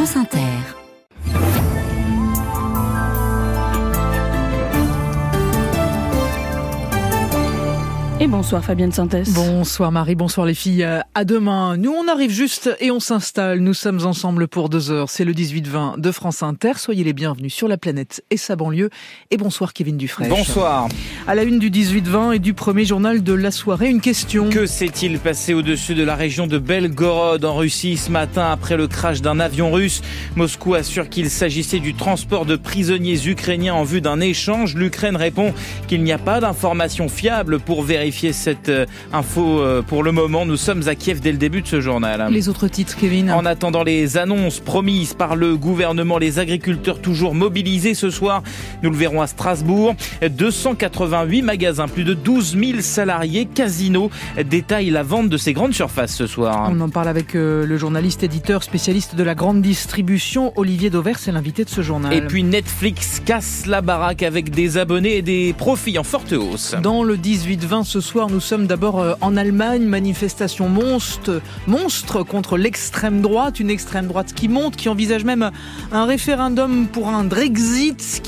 France Inter. Bonsoir Fabienne Synthèse. Bonsoir Marie, bonsoir les filles. Euh, à demain. Nous, on arrive juste et on s'installe. Nous sommes ensemble pour deux heures. C'est le 18-20 de France Inter. Soyez les bienvenus sur la planète et sa banlieue. Et bonsoir Kevin Dufresne. Bonsoir. À la une du 18-20 et du premier journal de la soirée, une question. Que s'est-il passé au-dessus de la région de Belgorod en Russie ce matin après le crash d'un avion russe? Moscou assure qu'il s'agissait du transport de prisonniers ukrainiens en vue d'un échange. L'Ukraine répond qu'il n'y a pas d'informations fiables pour vérifier cette euh, info euh, pour le moment. Nous sommes à Kiev dès le début de ce journal. Les autres titres, Kevin En attendant les annonces promises par le gouvernement, les agriculteurs toujours mobilisés ce soir, nous le verrons à Strasbourg. 288 magasins, plus de 12 000 salariés, Casino détaillent la vente de ces grandes surfaces ce soir. On en parle avec euh, le journaliste éditeur spécialiste de la grande distribution, Olivier Dauvert, c'est l'invité de ce journal. Et puis Netflix casse la baraque avec des abonnés et des profits en forte hausse. Dans le 18-20 ce soir, nous sommes d'abord euh, en Allemagne, manifestation monstre, contre l'extrême droite, une extrême droite qui monte, qui envisage même un référendum pour un Brexit,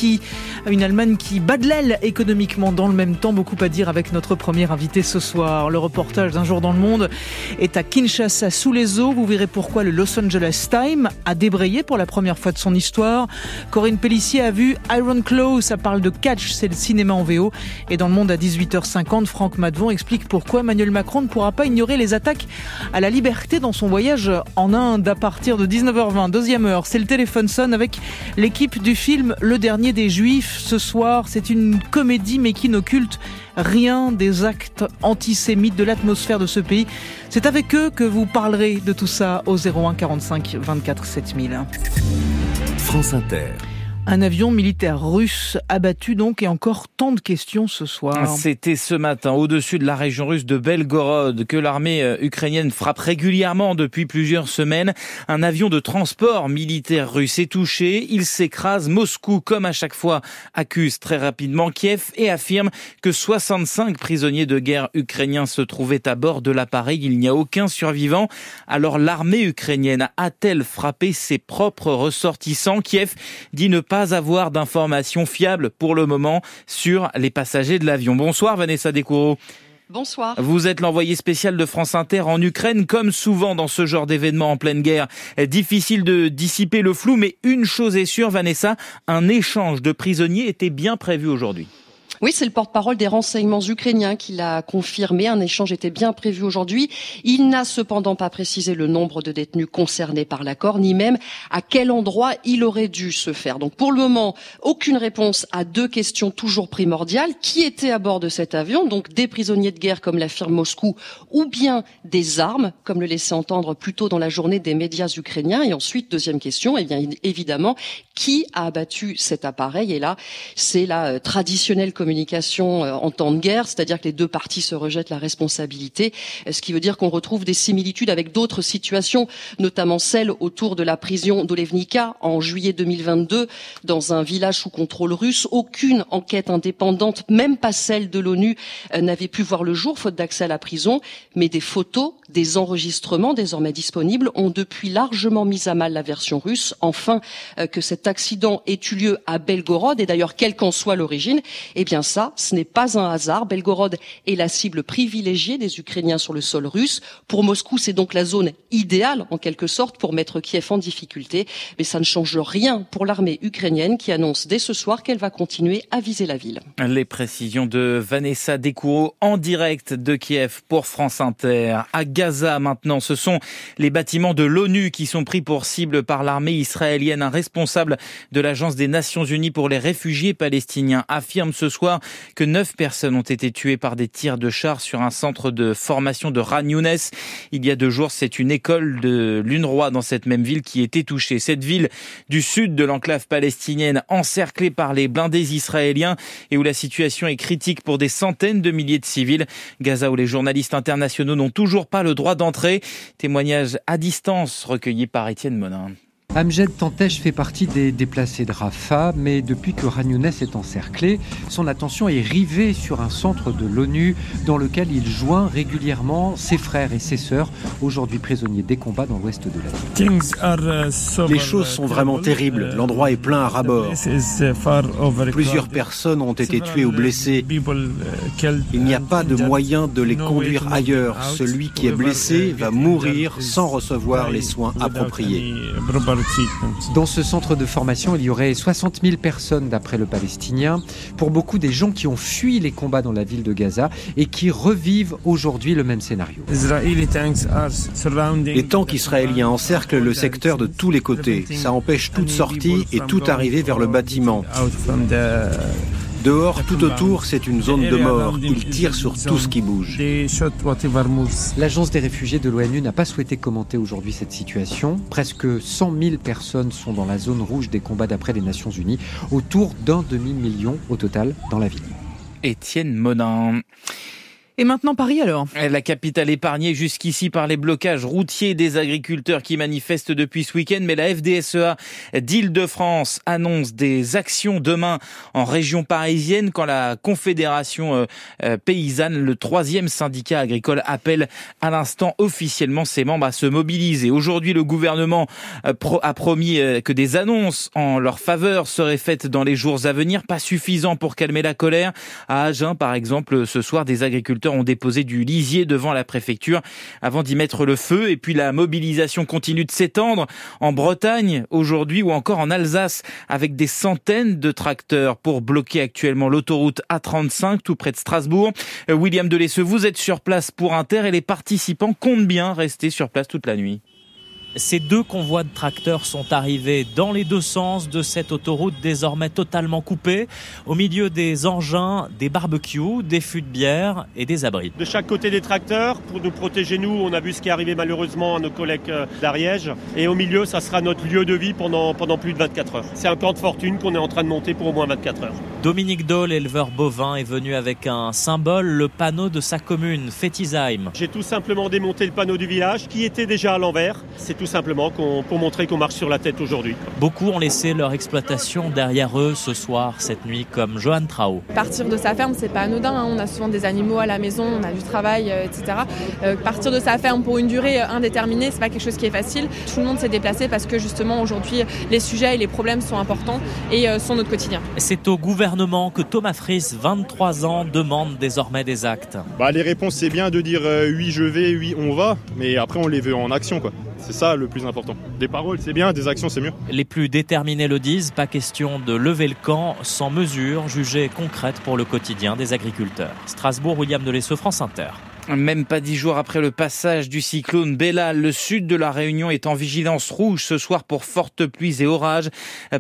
une Allemagne qui bat de l'aile économiquement dans le même temps. Beaucoup à dire avec notre premier invité ce soir. Le reportage d'un jour dans le monde est à Kinshasa sous les eaux. Vous verrez pourquoi le Los Angeles Times a débrayé pour la première fois de son histoire. Corinne Pellissier a vu Iron Claw, ça parle de catch, c'est le cinéma en VO. Et dans le monde à 18h50, Franck Madvon explique pourquoi Emmanuel Macron ne pourra pas ignorer les attaques à la liberté dans son voyage en Inde à partir de 19h20. Deuxième heure, c'est le téléphone sonne avec l'équipe du film Le Dernier des Juifs. Ce soir, c'est une comédie mais qui n'occulte rien des actes antisémites de l'atmosphère de ce pays. C'est avec eux que vous parlerez de tout ça au 01 45 24 7000. France Inter. Un avion militaire russe abattu donc et encore tant de questions ce soir. C'était ce matin au-dessus de la région russe de Belgorod que l'armée euh, ukrainienne frappe régulièrement depuis plusieurs semaines. Un avion de transport militaire russe est touché, il s'écrase. Moscou, comme à chaque fois, accuse très rapidement Kiev et affirme que 65 prisonniers de guerre ukrainiens se trouvaient à bord de l'appareil. Il n'y a aucun survivant. Alors l'armée ukrainienne a-t-elle frappé ses propres ressortissants? Kiev dit ne pas avoir d'informations fiables pour le moment sur les passagers de l'avion. Bonsoir Vanessa Descoureaux. Bonsoir. Vous êtes l'envoyé spécial de France Inter en Ukraine, comme souvent dans ce genre d'événement en pleine guerre. Difficile de dissiper le flou, mais une chose est sûre, Vanessa, un échange de prisonniers était bien prévu aujourd'hui. Oui, c'est le porte-parole des renseignements ukrainiens qui l'a confirmé. Un échange était bien prévu aujourd'hui. Il n'a cependant pas précisé le nombre de détenus concernés par l'accord, ni même à quel endroit il aurait dû se faire. Donc pour le moment, aucune réponse à deux questions toujours primordiales. Qui était à bord de cet avion? Donc des prisonniers de guerre, comme l'affirme Moscou, ou bien des armes, comme le laissait entendre plus tôt dans la journée des médias ukrainiens. Et ensuite, deuxième question, eh bien évidemment, qui a abattu cet appareil? Et là, c'est la euh, traditionnelle communication euh, en temps de guerre, c'est-à-dire que les deux parties se rejettent la responsabilité, euh, ce qui veut dire qu'on retrouve des similitudes avec d'autres situations, notamment celle autour de la prison d'Olevnika en juillet 2022 dans un village sous contrôle russe. Aucune enquête indépendante, même pas celle de l'ONU, euh, n'avait pu voir le jour faute d'accès à la prison, mais des photos, des enregistrements désormais disponibles ont depuis largement mis à mal la version russe. Enfin, que cet accident ait eu lieu à Belgorod et d'ailleurs quelle qu'en soit l'origine, eh bien ça, ce n'est pas un hasard. Belgorod est la cible privilégiée des Ukrainiens sur le sol russe. Pour Moscou, c'est donc la zone idéale, en quelque sorte, pour mettre Kiev en difficulté. Mais ça ne change rien pour l'armée ukrainienne qui annonce dès ce soir qu'elle va continuer à viser la ville. Les précisions de Vanessa Descoureaux en direct de Kiev pour France Inter. À Gaza maintenant, ce sont les bâtiments de l'ONU qui sont pris pour cible par l'armée israélienne. Un responsable de l'Agence des Nations Unies pour les réfugiés palestiniens affirme ce soir que neuf personnes ont été tuées par des tirs de chars sur un centre de formation de Ran Il y a deux jours, c'est une école de l'UNRWA dans cette même ville qui était touchée. Cette ville du sud de l'enclave palestinienne encerclée par les blindés israéliens et où la situation est critique pour des centaines de milliers de civils. Gaza où les journalistes internationaux n'ont toujours pas le droit d'entrée. Témoignage à distance recueilli par Étienne Monin. Amjed Tantèche fait partie des déplacés de Rafah, mais depuis que Ragnounès est encerclé, son attention est rivée sur un centre de l'ONU dans lequel il joint régulièrement ses frères et ses sœurs, aujourd'hui prisonniers des combats dans l'ouest de la ville. Les choses sont vraiment terribles. L'endroit est plein à rabord. Plusieurs personnes ont été tuées ou blessées. Il n'y a pas de moyen de les conduire ailleurs. Celui qui est blessé va mourir sans recevoir les soins appropriés. Dans ce centre de formation, il y aurait 60 000 personnes d'après le Palestinien. Pour beaucoup des gens qui ont fui les combats dans la ville de Gaza et qui revivent aujourd'hui le même scénario. Les tanks israéliens encerclent le secteur de tous les côtés. Ça empêche toute sortie et toute arrivée vers le bâtiment. Dehors, tout autour, c'est une zone de mort. Ils tirent sur tout ce qui bouge. L'agence des réfugiés de l'ONU n'a pas souhaité commenter aujourd'hui cette situation. Presque 100 000 personnes sont dans la zone rouge des combats d'après les Nations Unies, autour d'un demi-million au total dans la ville. Étienne Monin. Et maintenant Paris alors La capitale épargnée jusqu'ici par les blocages routiers des agriculteurs qui manifestent depuis ce week-end, mais la FDSEA d'Île-de-France annonce des actions demain en région parisienne quand la Confédération euh, euh, paysanne, le troisième syndicat agricole, appelle à l'instant officiellement ses membres à se mobiliser. Aujourd'hui, le gouvernement euh, a promis que des annonces en leur faveur seraient faites dans les jours à venir, pas suffisant pour calmer la colère. À Agen, par exemple, ce soir, des agriculteurs ont déposé du lisier devant la préfecture avant d'y mettre le feu. Et puis la mobilisation continue de s'étendre en Bretagne aujourd'hui ou encore en Alsace avec des centaines de tracteurs pour bloquer actuellement l'autoroute A35 tout près de Strasbourg. Euh, William Delesseux, vous êtes sur place pour Inter et les participants comptent bien rester sur place toute la nuit. Ces deux convois de tracteurs sont arrivés dans les deux sens de cette autoroute désormais totalement coupée, au milieu des engins, des barbecues, des fûts de bière et des abris. De chaque côté des tracteurs, pour nous protéger nous, on a vu ce qui est arrivé malheureusement à nos collègues euh, d'Ariège. Et au milieu, ça sera notre lieu de vie pendant, pendant plus de 24 heures. C'est un camp de fortune qu'on est en train de monter pour au moins 24 heures. Dominique Dole, éleveur bovin, est venu avec un symbole, le panneau de sa commune, Fétisheim. J'ai tout simplement démonté le panneau du village qui était déjà à l'envers. C'est tout simplement pour montrer qu'on marche sur la tête aujourd'hui. Beaucoup ont laissé leur exploitation derrière eux ce soir, cette nuit, comme Johan Trao. Partir de sa ferme, c'est pas anodin. Hein. On a souvent des animaux à la maison, on a du travail, euh, etc. Euh, partir de sa ferme pour une durée euh, indéterminée, c'est pas quelque chose qui est facile. Tout le monde s'est déplacé parce que justement aujourd'hui, les sujets et les problèmes sont importants et sont notre quotidien. C'est au gouvernement que Thomas Fries, 23 ans, demande désormais des actes. Bah, les réponses, c'est bien de dire oui, je vais, oui, on va, mais après, on les veut en action, quoi. C'est ça le plus important. Des paroles, c'est bien, des actions, c'est mieux. Les plus déterminés le disent, pas question de lever le camp sans mesures jugées concrètes pour le quotidien des agriculteurs. Strasbourg, William Delesseux, France Inter. Même pas dix jours après le passage du cyclone Bella, le sud de la Réunion est en vigilance rouge ce soir pour fortes pluies et orages.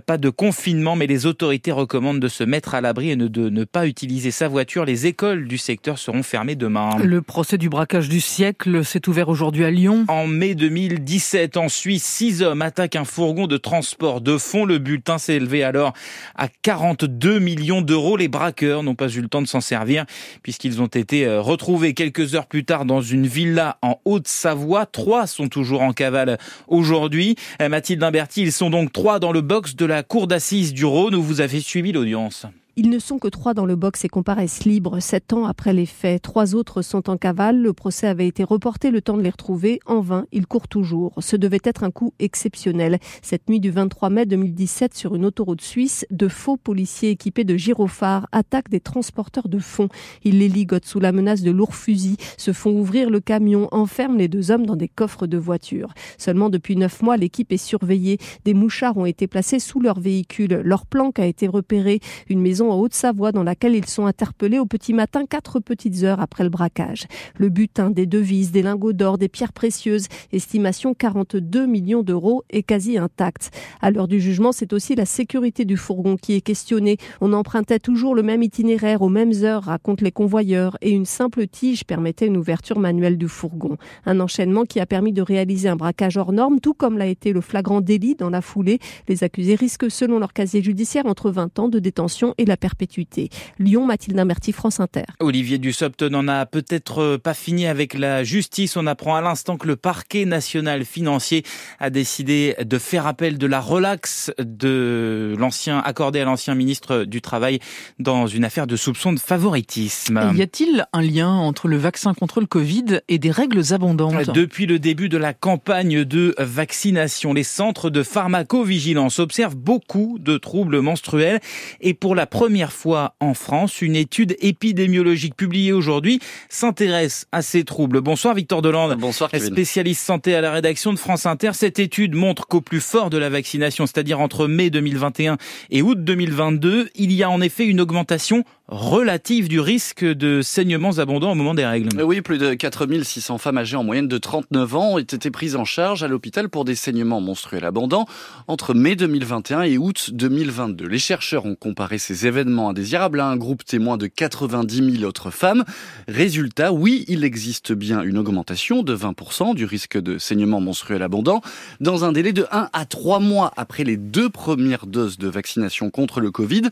Pas de confinement, mais les autorités recommandent de se mettre à l'abri et de ne pas utiliser sa voiture. Les écoles du secteur seront fermées demain. Le procès du braquage du siècle s'est ouvert aujourd'hui à Lyon. En mai 2017, en Suisse, six hommes attaquent un fourgon de transport de fonds. Le bulletin s'est élevé alors à 42 millions d'euros. Les braqueurs n'ont pas eu le temps de s'en servir puisqu'ils ont été euh, retrouvés quelques heures plus tard dans une villa en Haute-Savoie. Trois sont toujours en cavale aujourd'hui. Euh, Mathilde Imberti, ils sont donc trois dans le box de la cour d'assises du Rhône où vous avez suivi l'audience. Ils ne sont que trois dans le box et comparaissent libres sept ans après les faits. Trois autres sont en cavale. Le procès avait été reporté le temps de les retrouver. En vain, ils courent toujours. Ce devait être un coup exceptionnel. Cette nuit du 23 mai 2017, sur une autoroute suisse, de faux policiers équipés de gyrophares attaquent des transporteurs de fonds. Ils les ligotent sous la menace de lourds fusils, se font ouvrir le camion, enferment les deux hommes dans des coffres de voitures. Seulement depuis neuf mois, l'équipe est surveillée. Des mouchards ont été placés sous leur véhicule. Leur planque a été repérée. Une maison en Haute-Savoie dans laquelle ils sont interpellés au petit matin quatre petites heures après le braquage. Le butin, des devises, des lingots d'or, des pierres précieuses, estimation 42 millions d'euros est quasi intact. À l'heure du jugement, c'est aussi la sécurité du fourgon qui est questionnée. On empruntait toujours le même itinéraire aux mêmes heures, racontent les convoyeurs, et une simple tige permettait une ouverture manuelle du fourgon. Un enchaînement qui a permis de réaliser un braquage hors norme, tout comme l'a été le flagrant délit dans la foulée. Les accusés risquent, selon leur casier judiciaire, entre 20 ans de détention et la à perpétuité. Lyon, Mathilde Imberti, France Inter. Olivier Dussopt n'en a peut-être pas fini avec la justice. On apprend à l'instant que le parquet national financier a décidé de faire appel de la relaxe de l'ancien accordé à l'ancien ministre du Travail dans une affaire de soupçon de favoritisme. y a-t-il un lien entre le vaccin contre le Covid et des règles abondantes Depuis le début de la campagne de vaccination, les centres de pharmacovigilance observent beaucoup de troubles menstruels et pour la première fois en France, une étude épidémiologique publiée aujourd'hui s'intéresse à ces troubles. Bonsoir Victor Delande. Bonsoir Kevin. Spécialiste santé à la rédaction de France Inter. Cette étude montre qu'au plus fort de la vaccination, c'est-à-dire entre mai 2021 et août 2022, il y a en effet une augmentation relative du risque de saignements abondants au moment des règles. Oui, plus de 4600 femmes âgées en moyenne de 39 ans ont été prises en charge à l'hôpital pour des saignements menstruels abondants entre mai 2021 et août 2022. Les chercheurs ont comparé ces événements indésirables à un groupe témoin de 90 000 autres femmes. Résultat, oui, il existe bien une augmentation de 20% du risque de saignements menstruels abondants dans un délai de 1 à 3 mois après les deux premières doses de vaccination contre le Covid.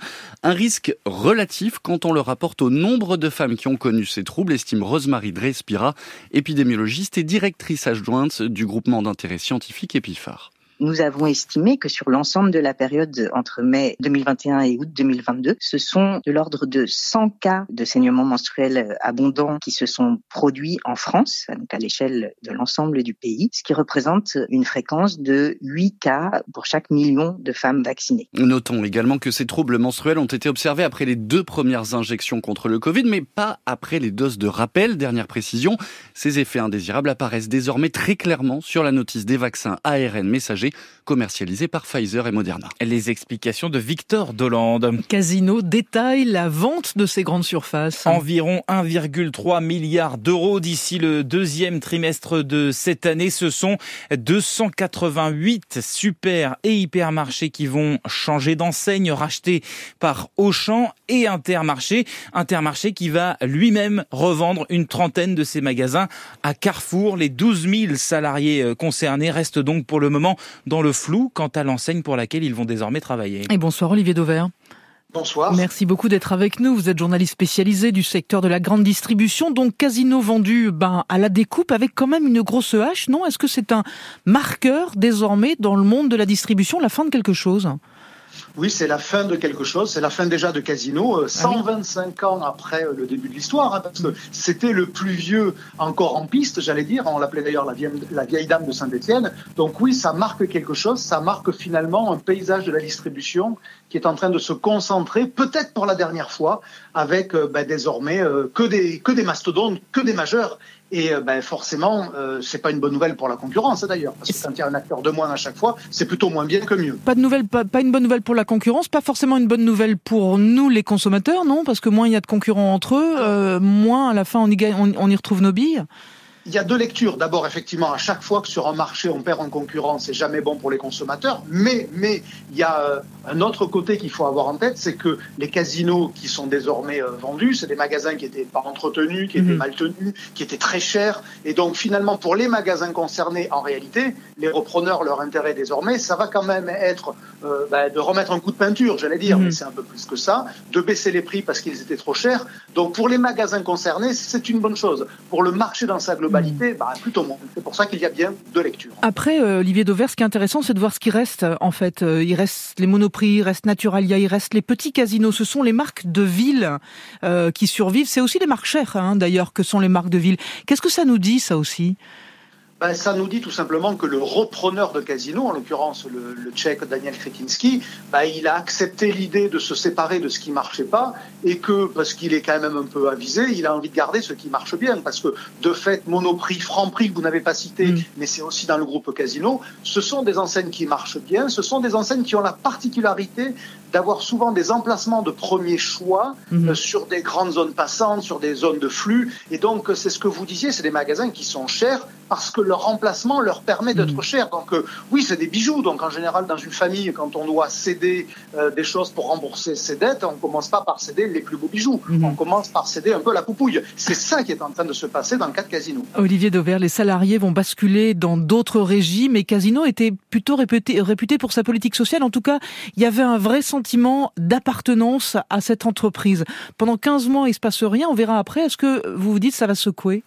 Un risque relatif on le rapporte au nombre de femmes qui ont connu ces troubles, estime Rosemary Drespira, épidémiologiste et directrice adjointe du groupement d'intérêt scientifique Epifar nous avons estimé que sur l'ensemble de la période entre mai 2021 et août 2022, ce sont de l'ordre de 100 cas de saignements menstruels abondants qui se sont produits en France, donc à l'échelle de l'ensemble du pays, ce qui représente une fréquence de 8 cas pour chaque million de femmes vaccinées. Notons également que ces troubles menstruels ont été observés après les deux premières injections contre le Covid, mais pas après les doses de rappel. Dernière précision, ces effets indésirables apparaissent désormais très clairement sur la notice des vaccins ARN messagers commercialisé par Pfizer et Moderna. Les explications de Victor Dolande. Casino détaille la vente de ces grandes surfaces. Environ 1,3 milliard d'euros d'ici le deuxième trimestre de cette année. Ce sont 288 super et hypermarchés qui vont changer d'enseigne, rachetés par Auchan et Intermarché. Intermarché qui va lui-même revendre une trentaine de ses magasins à Carrefour. Les 12 000 salariés euh, concernés restent donc pour le moment dans le flou quant à l'enseigne pour laquelle ils vont désormais travailler. Et bonsoir Olivier Dauvert. Bonsoir. Merci beaucoup d'être avec nous. Vous êtes journaliste spécialisé du secteur de la grande distribution, donc casino vendu ben, à la découpe avec quand même une grosse hache, non? Est-ce que c'est un marqueur désormais dans le monde de la distribution, la fin de quelque chose? Oui, c'est la fin de quelque chose. C'est la fin déjà de Casino, 125 euh, ah ans après euh, le début de l'histoire, hein, parce que c'était le plus vieux encore en piste, j'allais dire. On l'appelait d'ailleurs la vieille, la vieille dame de Saint-Étienne. Donc oui, ça marque quelque chose. Ça marque finalement un paysage de la distribution qui est en train de se concentrer, peut-être pour la dernière fois, avec euh, ben, désormais que des que des mastodontes, que des majeurs et euh, ben, forcément, euh, c'est pas une bonne nouvelle pour la concurrence d'ailleurs, parce que quand il y a un acteur de moins à chaque fois, c'est plutôt moins bien que mieux. Pas de nouvelle, pas, une bonne nouvelle pour la concurrence, pas forcément une bonne nouvelle pour nous les consommateurs, non? Parce que moins il y a de concurrents entre eux, euh, moins à la fin on y, on y retrouve nos billes il y a deux lectures. D'abord, effectivement, à chaque fois que sur un marché on perd en concurrence, c'est jamais bon pour les consommateurs. Mais, mais il y a euh, un autre côté qu'il faut avoir en tête, c'est que les casinos qui sont désormais euh, vendus, c'est des magasins qui étaient pas entretenus, qui étaient mhm. mal tenus, qui étaient très chers. Et donc, finalement, pour les magasins concernés, en réalité, les repreneurs, leur intérêt désormais, ça va quand même être euh, bah, de remettre un coup de peinture, j'allais dire, mhm. mais c'est un peu plus que ça, de baisser les prix parce qu'ils étaient trop chers. Donc, pour les magasins concernés, c'est une bonne chose. Pour le marché dans sa globalité, bah. C'est pour ça qu'il y a bien deux lectures. Après, euh, Olivier Dauvert, ce qui est intéressant, c'est de voir ce qui reste. En fait, euh, il reste les Monoprix, il reste Naturalia, il reste les petits casinos. Ce sont les marques de ville euh, qui survivent. C'est aussi les marques chères, hein, d'ailleurs, que sont les marques de ville. Qu'est-ce que ça nous dit, ça aussi? Ben, ça nous dit tout simplement que le repreneur de casino, en l'occurrence le, le, tchèque Daniel Kretinski, ben, il a accepté l'idée de se séparer de ce qui marchait pas et que, parce qu'il est quand même un peu avisé, il a envie de garder ce qui marche bien. Parce que, de fait, Monoprix, Franprix, que vous n'avez pas cité, mm. mais c'est aussi dans le groupe Casino, ce sont des enseignes qui marchent bien, ce sont des enseignes qui ont la particularité d'avoir souvent des emplacements de premier choix euh, sur des grandes zones passantes, sur des zones de flux. Et donc, c'est ce que vous disiez, c'est des magasins qui sont chers parce que leur remplacement leur permet d'être mmh. cher. Donc euh, oui, c'est des bijoux. Donc en général, dans une famille, quand on doit céder euh, des choses pour rembourser ses dettes, on commence pas par céder les plus beaux bijoux. Mmh. On commence par céder un peu la poupouille. C'est ça qui est en train de se passer dans le cas de Casino. Olivier Dauvert, les salariés vont basculer dans d'autres régimes et Casino était plutôt réputé, réputé pour sa politique sociale. En tout cas, il y avait un vrai sentiment d'appartenance à cette entreprise. Pendant 15 mois, il se passe rien. On verra après. Est-ce que vous vous dites ça va secouer?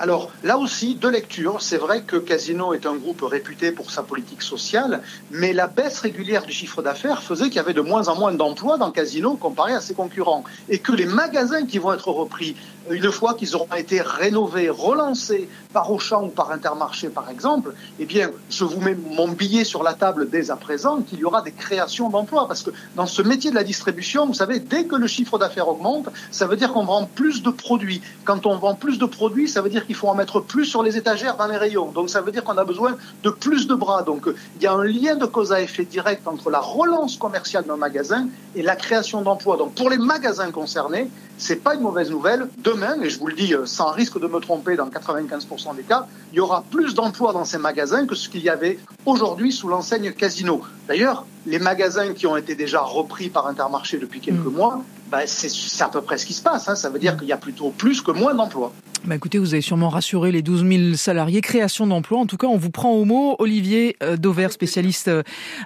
Alors là aussi, deux lectures. C'est vrai que Casino est un groupe réputé pour sa politique sociale, mais la baisse régulière du chiffre d'affaires faisait qu'il y avait de moins en moins d'emplois dans Casino comparé à ses concurrents. Et que les magasins qui vont être repris, une fois qu'ils auront été rénovés, relancés par Auchan ou par Intermarché par exemple, eh bien, je vous mets mon billet sur la table dès à présent qu'il y aura des créations d'emplois. Parce que dans ce métier de la distribution, vous savez, dès que le chiffre d'affaires augmente, ça veut dire qu'on vend plus de produits. Quand on vend plus de produits, ça veut dire qu'il faut en mettre plus sur les étagères dans les rayons. Donc ça veut dire qu'on a besoin de plus de bras. Donc il y a un lien de cause à effet direct entre la relance commerciale d'un magasin et la création d'emplois. Donc pour les magasins concernés, c'est pas une mauvaise nouvelle. Demain, et je vous le dis euh, sans risque de me tromper dans 95% des cas, il y aura plus d'emplois dans ces magasins que ce qu'il y avait aujourd'hui sous l'enseigne Casino. D'ailleurs, les magasins qui ont été déjà repris par Intermarché depuis quelques mm. mois, bah, c'est à peu près ce qui se passe. Hein. Ça veut dire qu'il y a plutôt plus que moins d'emplois. Bah écoutez, vous avez sûrement rassuré les 12 000 salariés. Création d'emplois, en tout cas, on vous prend au mot. Olivier euh, Dauvert, spécialiste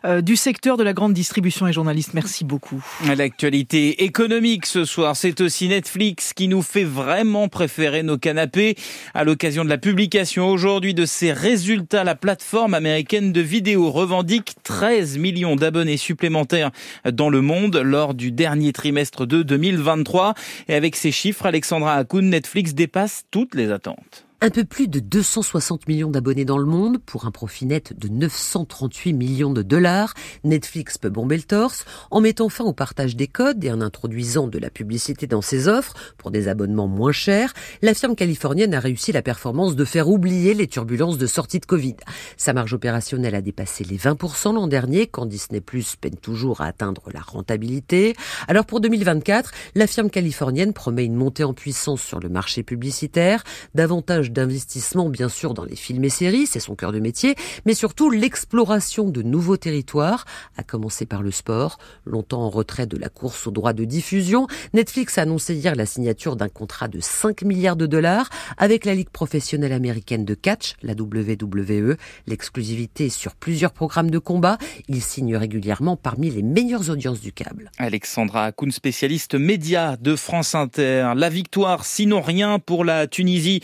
euh, du secteur de la grande distribution et journaliste, merci beaucoup. L'actualité économique ce soir, c'est aussi Netflix qui nous fait vraiment préférer nos canapés. À l'occasion de la publication aujourd'hui de ses résultats, la plateforme américaine de vidéo revendique 13 millions d'abonnés supplémentaires dans le monde lors du dernier trimestre de 2023. Et avec ces chiffres, Alexandra Hakoun, Netflix dépasse toutes les attentes. Un peu plus de 260 millions d'abonnés dans le monde pour un profit net de 938 millions de dollars. Netflix peut bomber le torse en mettant fin au partage des codes et en introduisant de la publicité dans ses offres pour des abonnements moins chers. La firme californienne a réussi la performance de faire oublier les turbulences de sortie de Covid. Sa marge opérationnelle a dépassé les 20% l'an dernier quand Disney Plus peine toujours à atteindre la rentabilité. Alors pour 2024, la firme californienne promet une montée en puissance sur le marché publicitaire, davantage d'investissement bien sûr dans les films et séries, c'est son cœur de métier, mais surtout l'exploration de nouveaux territoires, à commencer par le sport, longtemps en retrait de la course aux droits de diffusion. Netflix a annoncé hier la signature d'un contrat de 5 milliards de dollars avec la Ligue professionnelle américaine de catch, la WWE, l'exclusivité sur plusieurs programmes de combat. Il signe régulièrement parmi les meilleures audiences du câble. Alexandra Akoun, spécialiste média de France Inter. La victoire, sinon rien pour la Tunisie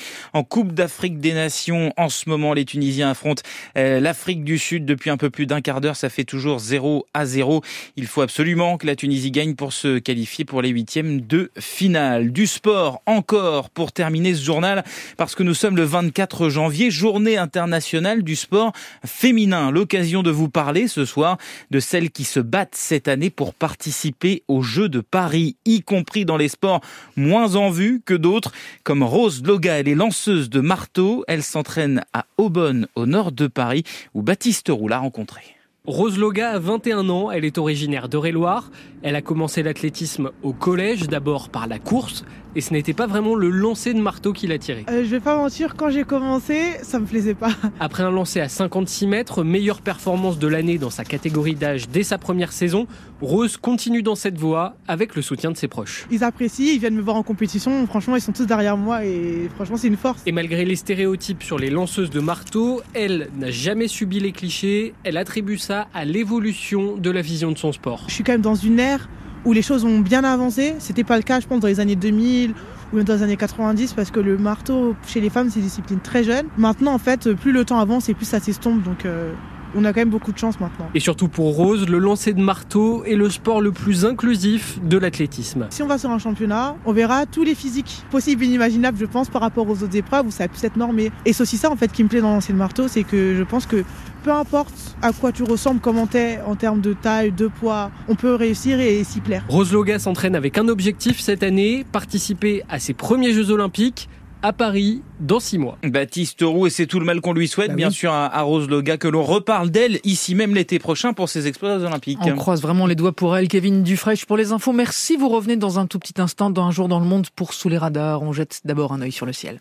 Coupe d'Afrique des Nations. En ce moment, les Tunisiens affrontent euh, l'Afrique du Sud depuis un peu plus d'un quart d'heure. Ça fait toujours 0 à 0. Il faut absolument que la Tunisie gagne pour se qualifier pour les huitièmes de finale. Du sport encore pour terminer ce journal parce que nous sommes le 24 janvier, journée internationale du sport féminin. L'occasion de vous parler ce soir de celles qui se battent cette année pour participer aux Jeux de Paris, y compris dans les sports moins en vue que d'autres, comme Rose Loga. Elle est lanceuse de marteau. Elle s'entraîne à Aubonne, au nord de Paris, où Baptiste Roux l'a rencontrée. Rose Loga a 21 ans, elle est originaire d'Eure-et-Loire. Elle a commencé l'athlétisme au collège, d'abord par la course, et ce n'était pas vraiment le lancer de marteau qui l'a tiré. Euh, je vais pas mentir, quand j'ai commencé, ça me plaisait pas. Après un lancer à 56 mètres, meilleure performance de l'année dans sa catégorie d'âge dès sa première saison, Rose continue dans cette voie avec le soutien de ses proches. Ils apprécient, ils viennent me voir en compétition, franchement ils sont tous derrière moi et franchement c'est une force. Et malgré les stéréotypes sur les lanceuses de marteau, elle n'a jamais subi les clichés, elle attribue ça à l'évolution de la vision de son sport. Je suis quand même dans une ère où les choses ont bien avancé. C'était pas le cas, je pense, dans les années 2000 ou même dans les années 90 parce que le marteau chez les femmes c'est une discipline très jeune. Maintenant en fait, plus le temps avance et plus ça s'estompe donc euh, on a quand même beaucoup de chance maintenant. Et surtout pour Rose, le lancer de marteau est le sport le plus inclusif de l'athlétisme. Si on va sur un championnat, on verra tous les physiques possibles et inimaginables, je pense, par rapport aux autres épreuves où ça pu être normé. Et c'est aussi ça, en fait, qui me plaît dans le lancer de marteau, c'est que je pense que peu importe à quoi tu ressembles, comment t'es en termes de taille, de poids, on peut réussir et s'y plaire. Rose Loga s'entraîne avec un objectif cette année, participer à ses premiers Jeux Olympiques à Paris dans six mois. Baptiste Roux, et c'est tout le mal qu'on lui souhaite, bah bien sûr, à, Rose Loga, que l'on reparle d'elle ici même l'été prochain pour ses exploits olympiques. On croise vraiment les doigts pour elle. Kevin Dufresne pour les infos. Merci. Vous revenez dans un tout petit instant dans Un jour dans le monde pour Sous les radars. On jette d'abord un œil sur le ciel.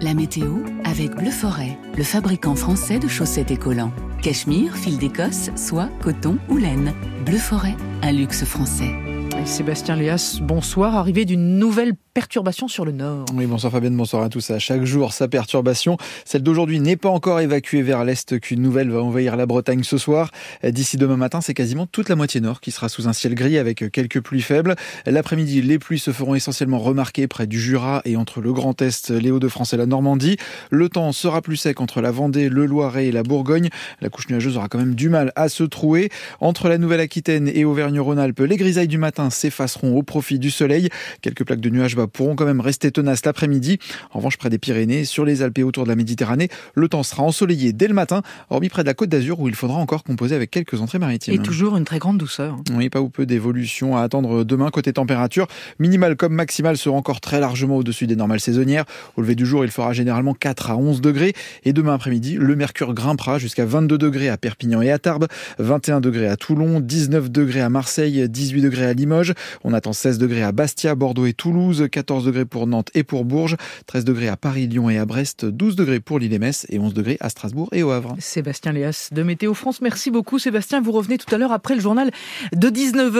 La météo avec Bleu Forêt, le fabricant français de chaussettes et collants. Cachemire, fil d'Écosse, soie, coton ou laine. Bleu Forêt, un luxe français. Sébastien Léas, bonsoir. Arrivée d'une nouvelle perturbation sur le nord. Oui, bonsoir Fabienne, bonsoir à tous. À chaque jour, sa perturbation. Celle d'aujourd'hui n'est pas encore évacuée vers l'est qu'une nouvelle va envahir la Bretagne ce soir. D'ici demain matin, c'est quasiment toute la moitié nord qui sera sous un ciel gris avec quelques pluies faibles. L'après-midi, les pluies se feront essentiellement remarquer près du Jura et entre le Grand Est, les Hauts-de-France et la Normandie. Le temps sera plus sec entre la Vendée, le Loiret et la Bourgogne. La couche nuageuse aura quand même du mal à se trouer. Entre la Nouvelle-Aquitaine et Auvergne-Rhône-Alpes, les grisailles du matin s'effaceront au profit du soleil. Quelques plaques de nuages bas pourront quand même rester tenaces l'après-midi. En revanche, près des Pyrénées, sur les Alpes et autour de la Méditerranée, le temps sera ensoleillé dès le matin, hormis près de la Côte d'Azur où il faudra encore composer avec quelques entrées maritimes. Et toujours une très grande douceur. Oui, pas ou peu d'évolution à attendre demain côté température. Minimale comme maximale seront encore très largement au-dessus des normales saisonnières. Au lever du jour, il fera généralement 4 à 11 degrés. Et demain après-midi, le mercure grimpera jusqu'à 22 degrés à Perpignan et à Tarbes, 21 degrés à Toulon, 19 degrés à Marseille, 18 degrés à Limoges. On attend 16 degrés à Bastia, Bordeaux et Toulouse, 14 degrés pour Nantes et pour Bourges, 13 degrés à Paris, Lyon et à Brest, 12 degrés pour l'île et Metz et 11 degrés à Strasbourg et au Havre. Sébastien Léas de Météo France, merci beaucoup Sébastien. Vous revenez tout à l'heure après le journal de 19h.